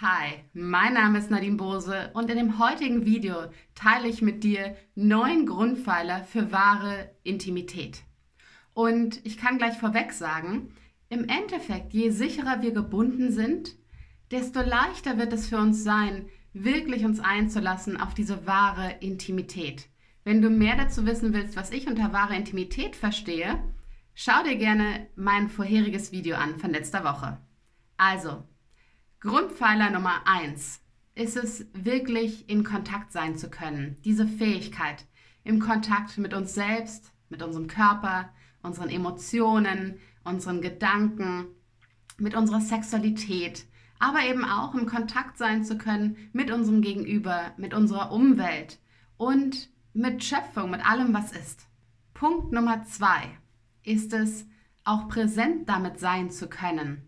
Hi, mein Name ist Nadine Bose und in dem heutigen Video teile ich mit dir neun Grundpfeiler für wahre Intimität. Und ich kann gleich vorweg sagen, im Endeffekt, je sicherer wir gebunden sind, desto leichter wird es für uns sein, wirklich uns einzulassen auf diese wahre Intimität. Wenn du mehr dazu wissen willst, was ich unter wahre Intimität verstehe, schau dir gerne mein vorheriges Video an von letzter Woche. Also, Grundpfeiler Nummer eins ist es wirklich in Kontakt sein zu können. Diese Fähigkeit im Kontakt mit uns selbst, mit unserem Körper, unseren Emotionen, unseren Gedanken, mit unserer Sexualität, aber eben auch im Kontakt sein zu können mit unserem Gegenüber, mit unserer Umwelt und mit Schöpfung, mit allem, was ist. Punkt Nummer zwei ist es, auch präsent damit sein zu können.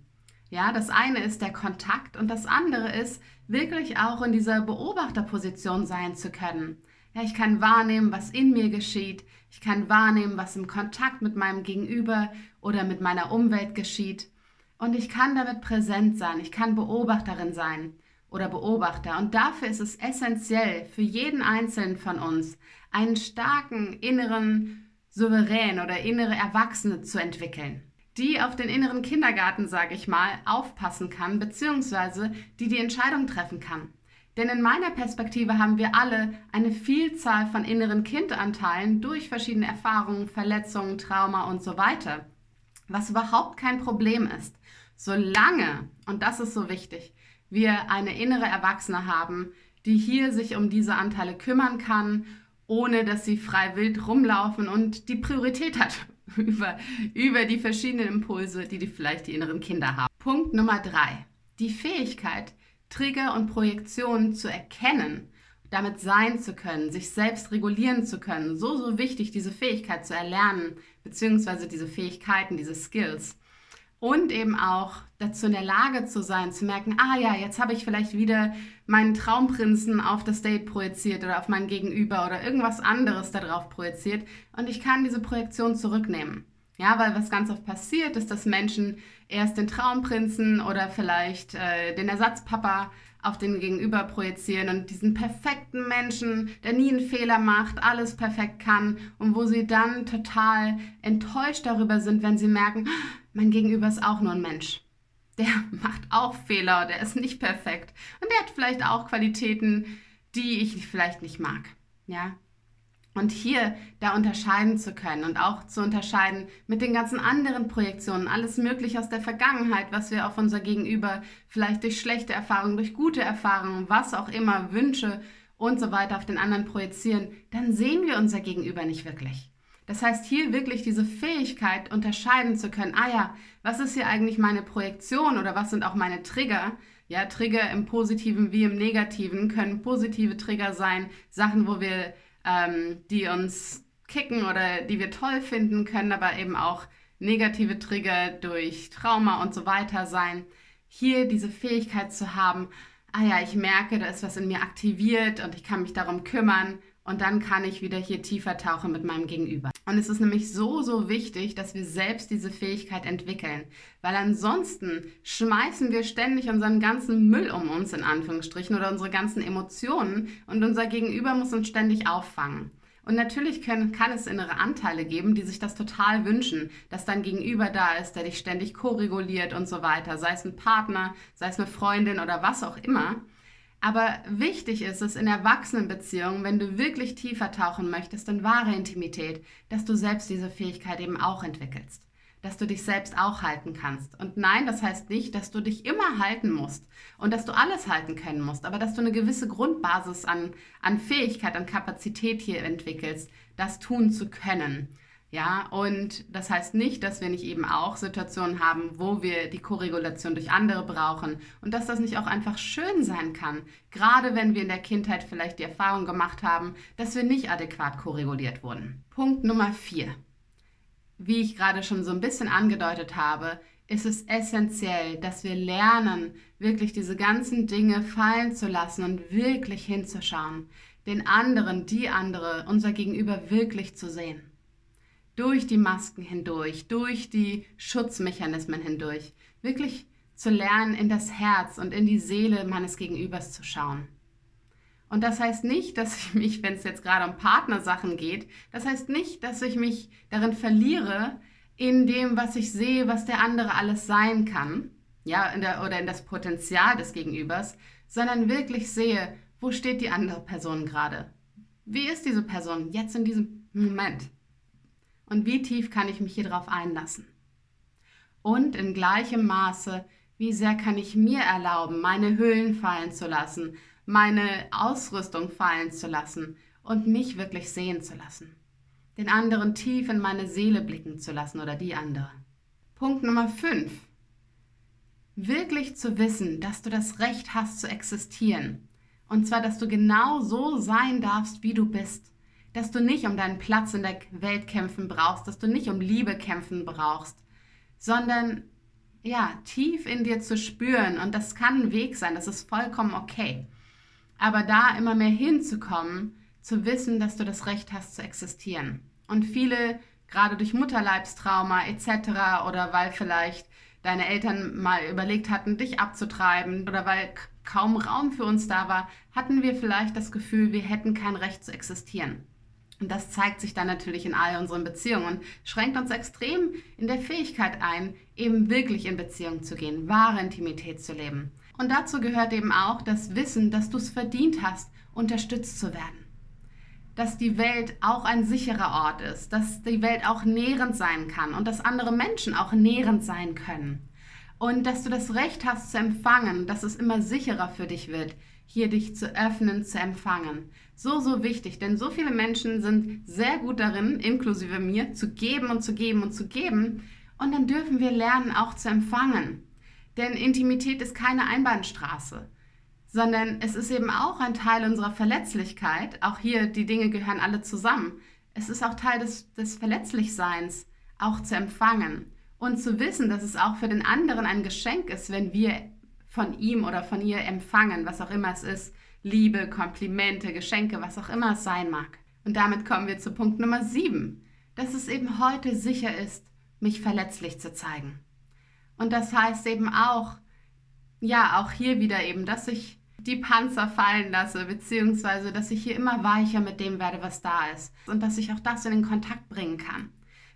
Ja, das eine ist der Kontakt und das andere ist wirklich auch in dieser Beobachterposition sein zu können. Ja, ich kann wahrnehmen, was in mir geschieht. Ich kann wahrnehmen, was im Kontakt mit meinem Gegenüber oder mit meiner Umwelt geschieht. Und ich kann damit präsent sein. Ich kann Beobachterin sein oder Beobachter. Und dafür ist es essentiell für jeden Einzelnen von uns, einen starken inneren Souverän oder innere Erwachsene zu entwickeln die auf den inneren Kindergarten, sage ich mal, aufpassen kann, beziehungsweise die die Entscheidung treffen kann. Denn in meiner Perspektive haben wir alle eine Vielzahl von inneren Kindanteilen durch verschiedene Erfahrungen, Verletzungen, Trauma und so weiter. Was überhaupt kein Problem ist. Solange, und das ist so wichtig, wir eine innere Erwachsene haben, die hier sich um diese Anteile kümmern kann, ohne dass sie frei wild rumlaufen und die Priorität hat über, über die verschiedenen Impulse, die, die vielleicht die inneren Kinder haben. Punkt Nummer drei. Die Fähigkeit, Trigger und Projektionen zu erkennen, damit sein zu können, sich selbst regulieren zu können. So, so wichtig, diese Fähigkeit zu erlernen, beziehungsweise diese Fähigkeiten, diese Skills und eben auch dazu in der Lage zu sein, zu merken, ah ja, jetzt habe ich vielleicht wieder meinen Traumprinzen auf das Date projiziert oder auf mein Gegenüber oder irgendwas anderes darauf projiziert und ich kann diese Projektion zurücknehmen. Ja, weil was ganz oft passiert, ist, dass Menschen erst den Traumprinzen oder vielleicht äh, den Ersatzpapa auf den Gegenüber projizieren und diesen perfekten Menschen, der nie einen Fehler macht, alles perfekt kann und wo sie dann total enttäuscht darüber sind, wenn sie merken, mein Gegenüber ist auch nur ein Mensch. Der macht auch Fehler, der ist nicht perfekt. Und der hat vielleicht auch Qualitäten, die ich vielleicht nicht mag. Ja. Und hier da unterscheiden zu können und auch zu unterscheiden mit den ganzen anderen Projektionen, alles Mögliche aus der Vergangenheit, was wir auf unser Gegenüber vielleicht durch schlechte Erfahrungen, durch gute Erfahrungen, was auch immer, Wünsche und so weiter auf den anderen projizieren, dann sehen wir unser Gegenüber nicht wirklich. Das heißt, hier wirklich diese Fähigkeit unterscheiden zu können, ah ja, was ist hier eigentlich meine Projektion oder was sind auch meine Trigger? Ja, Trigger im positiven wie im negativen können positive Trigger sein, Sachen, wo wir, ähm, die uns kicken oder die wir toll finden, können aber eben auch negative Trigger durch Trauma und so weiter sein. Hier diese Fähigkeit zu haben, ah ja, ich merke, da ist was in mir aktiviert und ich kann mich darum kümmern und dann kann ich wieder hier tiefer tauchen mit meinem Gegenüber. Und es ist nämlich so, so wichtig, dass wir selbst diese Fähigkeit entwickeln, weil ansonsten schmeißen wir ständig unseren ganzen Müll um uns in Anführungsstrichen oder unsere ganzen Emotionen und unser Gegenüber muss uns ständig auffangen. Und natürlich können, kann es innere Anteile geben, die sich das total wünschen, dass dein Gegenüber da ist, der dich ständig koreguliert und so weiter, sei es ein Partner, sei es eine Freundin oder was auch immer. Aber wichtig ist es in Erwachsenenbeziehungen, wenn du wirklich tiefer tauchen möchtest in wahre Intimität, dass du selbst diese Fähigkeit eben auch entwickelst. Dass du dich selbst auch halten kannst. Und nein, das heißt nicht, dass du dich immer halten musst und dass du alles halten können musst, aber dass du eine gewisse Grundbasis an, an Fähigkeit, an Kapazität hier entwickelst, das tun zu können. Ja, und das heißt nicht, dass wir nicht eben auch Situationen haben, wo wir die Koregulation durch andere brauchen und dass das nicht auch einfach schön sein kann, gerade wenn wir in der Kindheit vielleicht die Erfahrung gemacht haben, dass wir nicht adäquat koreguliert wurden. Punkt Nummer vier. Wie ich gerade schon so ein bisschen angedeutet habe, ist es essentiell, dass wir lernen, wirklich diese ganzen Dinge fallen zu lassen und wirklich hinzuschauen, den anderen, die andere, unser Gegenüber wirklich zu sehen durch die Masken hindurch, durch die Schutzmechanismen hindurch, wirklich zu lernen, in das Herz und in die Seele meines Gegenübers zu schauen. Und das heißt nicht, dass ich mich, wenn es jetzt gerade um Partnersachen geht, das heißt nicht, dass ich mich darin verliere, in dem, was ich sehe, was der andere alles sein kann, ja, in der, oder in das Potenzial des Gegenübers, sondern wirklich sehe, wo steht die andere Person gerade? Wie ist diese Person jetzt in diesem Moment? Und wie tief kann ich mich hier drauf einlassen? Und in gleichem Maße, wie sehr kann ich mir erlauben, meine Hüllen fallen zu lassen, meine Ausrüstung fallen zu lassen und mich wirklich sehen zu lassen. Den anderen tief in meine Seele blicken zu lassen oder die andere. Punkt Nummer 5. Wirklich zu wissen, dass du das Recht hast zu existieren. Und zwar, dass du genau so sein darfst, wie du bist. Dass du nicht um deinen Platz in der Welt kämpfen brauchst, dass du nicht um Liebe kämpfen brauchst, sondern ja, tief in dir zu spüren. Und das kann ein Weg sein, das ist vollkommen okay. Aber da immer mehr hinzukommen, zu wissen, dass du das Recht hast zu existieren. Und viele, gerade durch Mutterleibstrauma etc. oder weil vielleicht deine Eltern mal überlegt hatten, dich abzutreiben oder weil kaum Raum für uns da war, hatten wir vielleicht das Gefühl, wir hätten kein Recht zu existieren. Und das zeigt sich dann natürlich in all unseren Beziehungen und schränkt uns extrem in der Fähigkeit ein, eben wirklich in Beziehung zu gehen, wahre Intimität zu leben. Und dazu gehört eben auch das Wissen, dass du es verdient hast, unterstützt zu werden. Dass die Welt auch ein sicherer Ort ist, dass die Welt auch nährend sein kann und dass andere Menschen auch nährend sein können. Und dass du das Recht hast zu empfangen, dass es immer sicherer für dich wird, hier dich zu öffnen, zu empfangen. So, so wichtig, denn so viele Menschen sind sehr gut darin, inklusive mir, zu geben und zu geben und zu geben. Und dann dürfen wir lernen, auch zu empfangen. Denn Intimität ist keine Einbahnstraße, sondern es ist eben auch ein Teil unserer Verletzlichkeit. Auch hier, die Dinge gehören alle zusammen. Es ist auch Teil des, des Verletzlichseins, auch zu empfangen und zu wissen, dass es auch für den anderen ein Geschenk ist, wenn wir von ihm oder von ihr empfangen, was auch immer es ist. Liebe, Komplimente, Geschenke, was auch immer es sein mag. Und damit kommen wir zu Punkt Nummer 7, dass es eben heute sicher ist, mich verletzlich zu zeigen. Und das heißt eben auch, ja, auch hier wieder eben, dass ich die Panzer fallen lasse, beziehungsweise dass ich hier immer weicher mit dem werde, was da ist. Und dass ich auch das in den Kontakt bringen kann.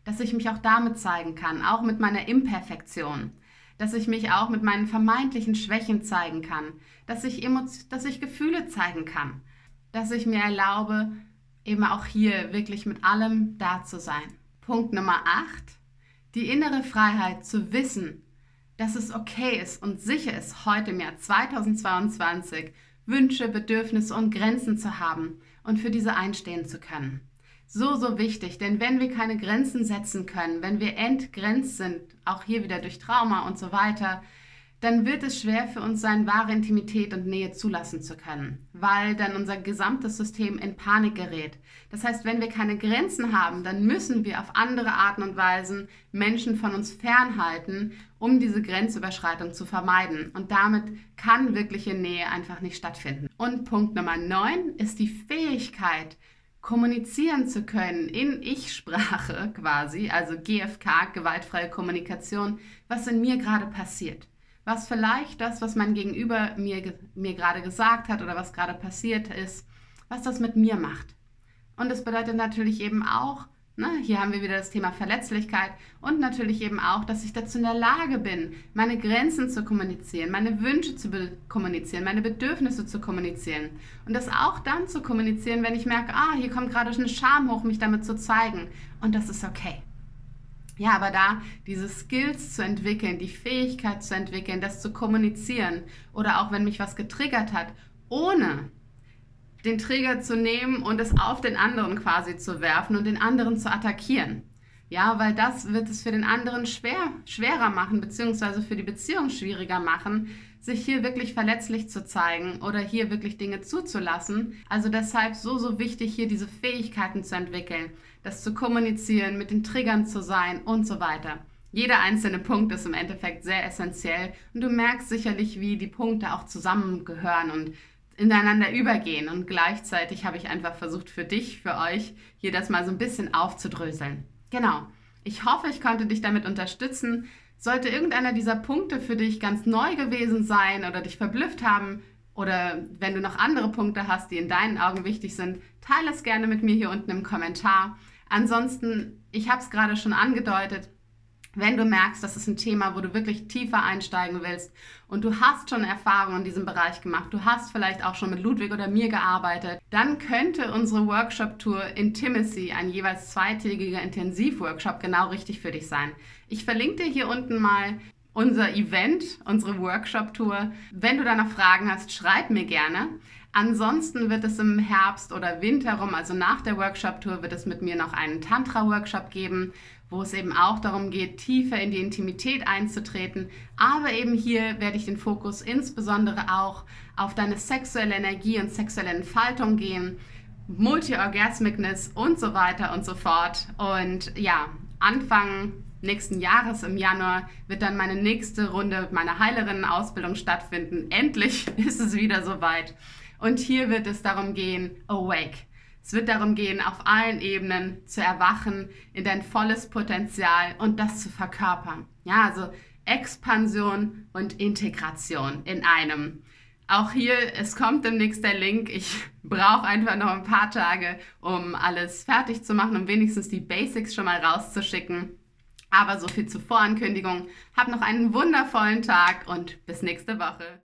Dass ich mich auch damit zeigen kann, auch mit meiner Imperfektion. Dass ich mich auch mit meinen vermeintlichen Schwächen zeigen kann. Dass ich, dass ich Gefühle zeigen kann. Dass ich mir erlaube, eben auch hier wirklich mit allem da zu sein. Punkt Nummer 8. Die innere Freiheit zu wissen, dass es okay ist und sicher ist, heute im Jahr 2022 Wünsche, Bedürfnisse und Grenzen zu haben und für diese einstehen zu können. So, so wichtig, denn wenn wir keine Grenzen setzen können, wenn wir entgrenzt sind, auch hier wieder durch Trauma und so weiter, dann wird es schwer für uns sein, wahre Intimität und Nähe zulassen zu können, weil dann unser gesamtes System in Panik gerät. Das heißt, wenn wir keine Grenzen haben, dann müssen wir auf andere Arten und Weisen Menschen von uns fernhalten, um diese Grenzüberschreitung zu vermeiden. Und damit kann wirkliche Nähe einfach nicht stattfinden. Und Punkt Nummer 9 ist die Fähigkeit, kommunizieren zu können in Ich-Sprache quasi, also GFK, gewaltfreie Kommunikation, was in mir gerade passiert was vielleicht das, was mein Gegenüber mir, mir gerade gesagt hat oder was gerade passiert ist, was das mit mir macht. Und das bedeutet natürlich eben auch, ne, hier haben wir wieder das Thema Verletzlichkeit und natürlich eben auch, dass ich dazu in der Lage bin, meine Grenzen zu kommunizieren, meine Wünsche zu kommunizieren, meine Bedürfnisse zu kommunizieren. Und das auch dann zu kommunizieren, wenn ich merke, ah, hier kommt gerade eine Scham hoch, mich damit zu zeigen. Und das ist okay. Ja, aber da diese Skills zu entwickeln, die Fähigkeit zu entwickeln, das zu kommunizieren oder auch wenn mich was getriggert hat, ohne den Trigger zu nehmen und es auf den anderen quasi zu werfen und den anderen zu attackieren. Ja, weil das wird es für den anderen schwer, schwerer machen, beziehungsweise für die Beziehung schwieriger machen, sich hier wirklich verletzlich zu zeigen oder hier wirklich Dinge zuzulassen. Also deshalb so, so wichtig, hier diese Fähigkeiten zu entwickeln, das zu kommunizieren, mit den Triggern zu sein und so weiter. Jeder einzelne Punkt ist im Endeffekt sehr essentiell und du merkst sicherlich, wie die Punkte auch zusammengehören und ineinander übergehen. Und gleichzeitig habe ich einfach versucht, für dich, für euch, hier das mal so ein bisschen aufzudröseln. Genau. Ich hoffe, ich konnte dich damit unterstützen, Sollte irgendeiner dieser Punkte für dich ganz neu gewesen sein oder dich verblüfft haben, oder wenn du noch andere Punkte hast, die in deinen Augen wichtig sind, teile es gerne mit mir hier unten im Kommentar. Ansonsten, ich habe es gerade schon angedeutet, wenn du merkst, das ist ein Thema, wo du wirklich tiefer einsteigen willst und du hast schon Erfahrungen in diesem Bereich gemacht, du hast vielleicht auch schon mit Ludwig oder mir gearbeitet, dann könnte unsere Workshop-Tour Intimacy, ein jeweils zweitägiger Intensivworkshop, genau richtig für dich sein. Ich verlinke dir hier unten mal unser Event, unsere Workshop-Tour. Wenn du da noch Fragen hast, schreib mir gerne. Ansonsten wird es im Herbst oder Winter rum, also nach der Workshop-Tour, wird es mit mir noch einen Tantra-Workshop geben, wo es eben auch darum geht, tiefer in die Intimität einzutreten. Aber eben hier werde ich den Fokus insbesondere auch auf deine sexuelle Energie und sexuelle Entfaltung gehen, Multi-Orgasmicness und so weiter und so fort. Und ja, Anfang nächsten Jahres im Januar wird dann meine nächste Runde meiner Heilerinnen-Ausbildung stattfinden. Endlich ist es wieder soweit. Und hier wird es darum gehen, awake. Es wird darum gehen, auf allen Ebenen zu erwachen, in dein volles Potenzial und das zu verkörpern. Ja, also Expansion und Integration in einem. Auch hier, es kommt demnächst der Link. Ich brauche einfach noch ein paar Tage, um alles fertig zu machen, um wenigstens die Basics schon mal rauszuschicken. Aber so viel zur Vorankündigung. Hab noch einen wundervollen Tag und bis nächste Woche.